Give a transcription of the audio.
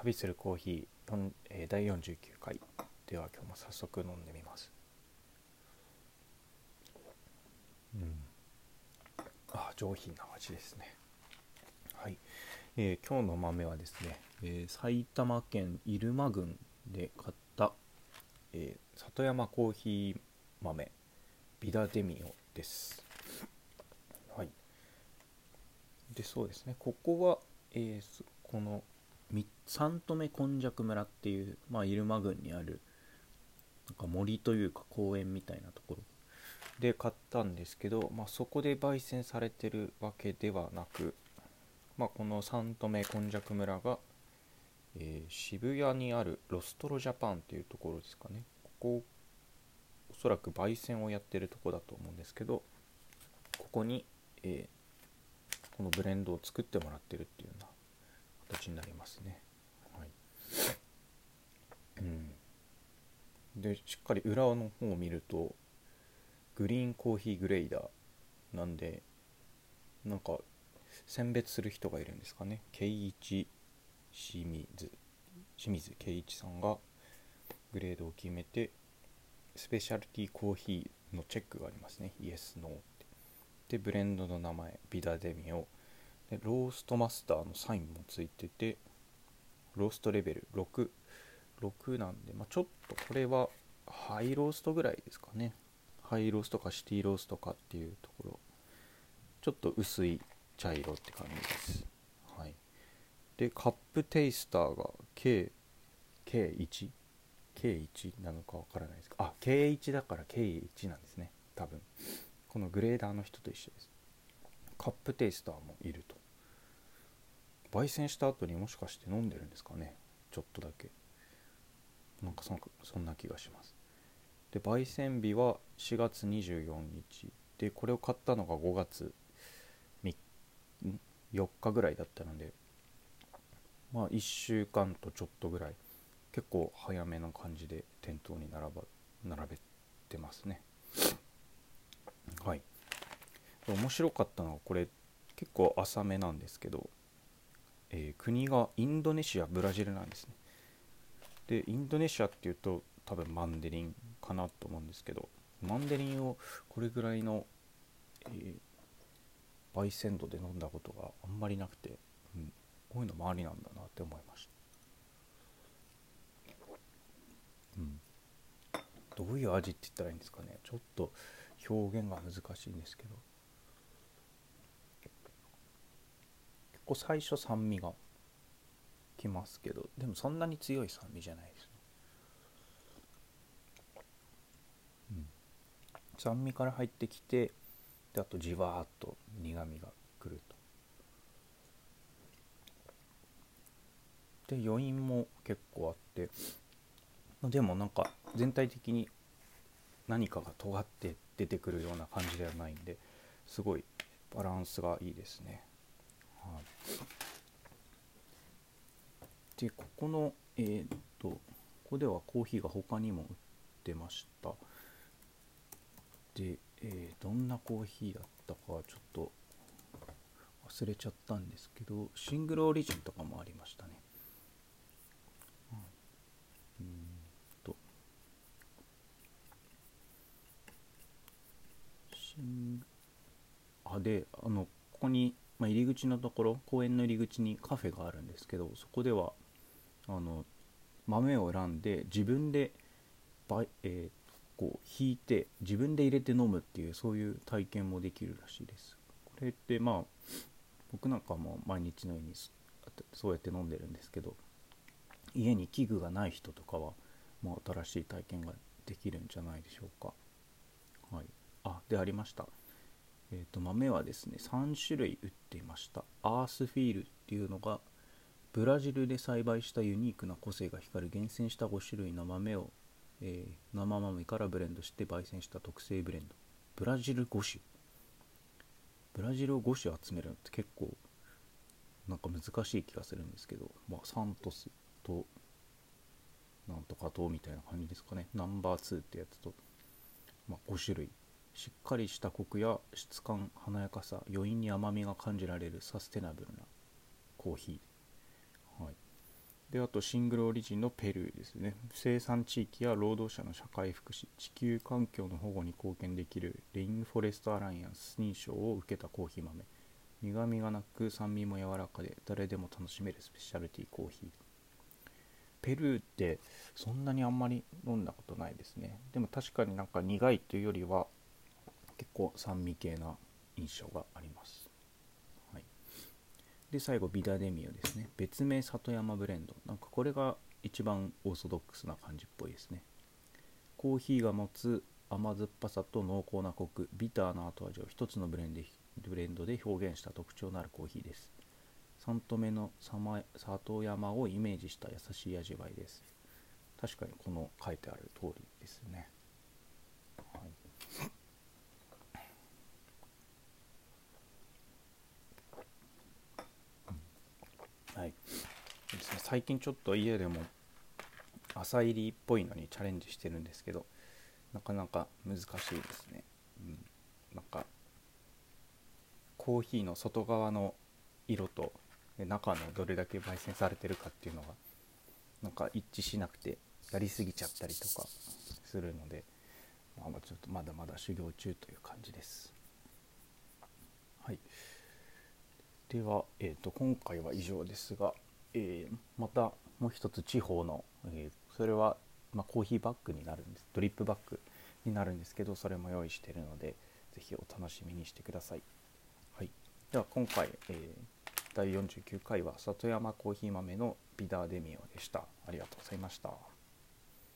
旅するコーヒー、えー第49回では今日も早速飲んでみます。うん。あ上品な味ですね。はい、えー今日の豆はですね、えー埼玉県入間郡で買った、えー里山コーヒー豆ビダデミオです。はい。でそうですね。ここは、えーこのみ三富根雀村っていう、まあ、入間郡にあるなんか森というか公園みたいなところ。で買ったんですけど、まあ、そこで焙煎されてるわけではなく、まあ、この三富根雀村が、えー渋谷にあるロストロジャパンっていうところですかね。ここおそらく焙煎をやってるとこだと思うんですけどここに、えーこのブレンドを作ってもらってるっていうような形になりますね。はい。うん、でしっかり裏の方を見るとグリーンコーヒーグレイダーなんでなんか選別する人がいるんですかね。圭一清水清水圭一さんがグレードを決めてスペシャルティーコーヒーのチェックがありますね。イエスノーって。でブレンドの名前ビダデミオでローストマスターのサインもついててローストレベル66なんで、まあ、ちょっとこれはハイローストぐらいですかね。ハイローストかシティローストかっていうところ。ちょっと薄い茶色って感じです。はい。でカップテイスターが K K1 K1 なのかわからないですあ K1 だから K1 なんですね。多分。このグレーダーの人と一緒です。カップテイスターもいると。焙煎した後にもしかして飲んでるんですかね。ちょっとだけ。なんかそんそんな気がします。で焙煎日は4月24日。でこれを買ったのが5月4日ぐらいだったのでまあ1週間とちょっとぐらい結構早めな感じで店頭に並ば並べてますねはい面白かったのはこれ結構浅めなんですけど、えー国がインドネシアブラジルなんですね。でインドネシアっていうと多分マンデリンかなと思うんですけどマンデリンをこれぐらいの、えー焙煎度で飲んだことがあんまりなくて、うん、こういうのもありなんだなって思いました、うん、どういう味って言ったらいいんですかね。ちょっと表現が難しいんですけど。結構最初酸味がきますけどでもそんなに強い酸味じゃないですね、うん、酸味から入ってきてであとじわーっと苦みがくると。で余韻も結構あってでもなんか全体的に何かが尖って出てくるような感じではないんですごいバランスがいいですね。はい、でここのえーっとここではコーヒーが他にも売ってました。で、えーどんなコーヒーだったかちょっと忘れちゃったんですけどシングルオリジンとかもありましたね。うんとあであのここに、まあ、入り口のところ公園の入り口にカフェがあるんですけどそこではあの豆を選んで自分でばい、えーこう引いて自分で入れて飲むっていうそういう体験もできるらしいです。これってまあ僕なんかも毎日のようにそそうやって飲んでるんですけど家に器具がない人とかはもう新しい体験ができるんじゃないでしょうか。はい。あでありました。えー、と豆はですね3種類売っていました。アースフィールっていうのがブラジルで栽培したユニークな個性が光る厳選した5種類の豆を、えー生豆からブレンドして焙煎した特製ブレンド。ブラジル5種。ブラジルを5種集めるのって結構なんか難しい気がするんですけど、まあ、サントスとなんとかとみたいな感じですかね。ナンバー2ってやつと、まあ、5種類しっかりしたコクや質感華やかさ余韻に甘みが感じられるサステナブルなコーヒー、はい、であとシングルオリジンのペルーですね。生産地域や労働者の社会福祉地球環境の保護に貢献できるレインフォレストアライアンス認証を受けたコーヒー豆。苦みがなく酸味も柔らかで誰でも楽しめるスペシャルティーコーヒー。ペルーってそんなにあんまり飲んだことないですね。でも確かになんか苦いというよりは結構酸味系な印象があります。はい。で最後ビダデミオですね。別名里山ブレンド。なんかこれが一番オーソドックスな感じっぽいですね。コーヒーが持つ甘酸っぱさと濃厚なコクビターな後味を一つのブレンブレンドで表現した特徴のあるコーヒーです。3度目の里山をイメージした優しい味わいです。確かにこの書いてある通りですね。はい。ですね、最近ちょっと家でも朝入りっぽいのにチャレンジしてるんですけどなかなか難しいですね、うん、なんかコーヒーの外側の色と中のどれだけ焙煎されてるかっていうのがなんか一致しなくてやりすぎちゃったりとかするので、まあ、ちょっとまだまだ修行中という感じですはいでは、えーと、今回は以上ですが、えー、またもう一つ地方の、えー、それは、まあ、コーヒーバッグになるんです。ドリップバッグになるんですけどそれも用意しているので是非お楽しみにしてください、はい、では今回、えー、第49回は里山コーヒー豆のビダーデミオでした。ありがとうございました。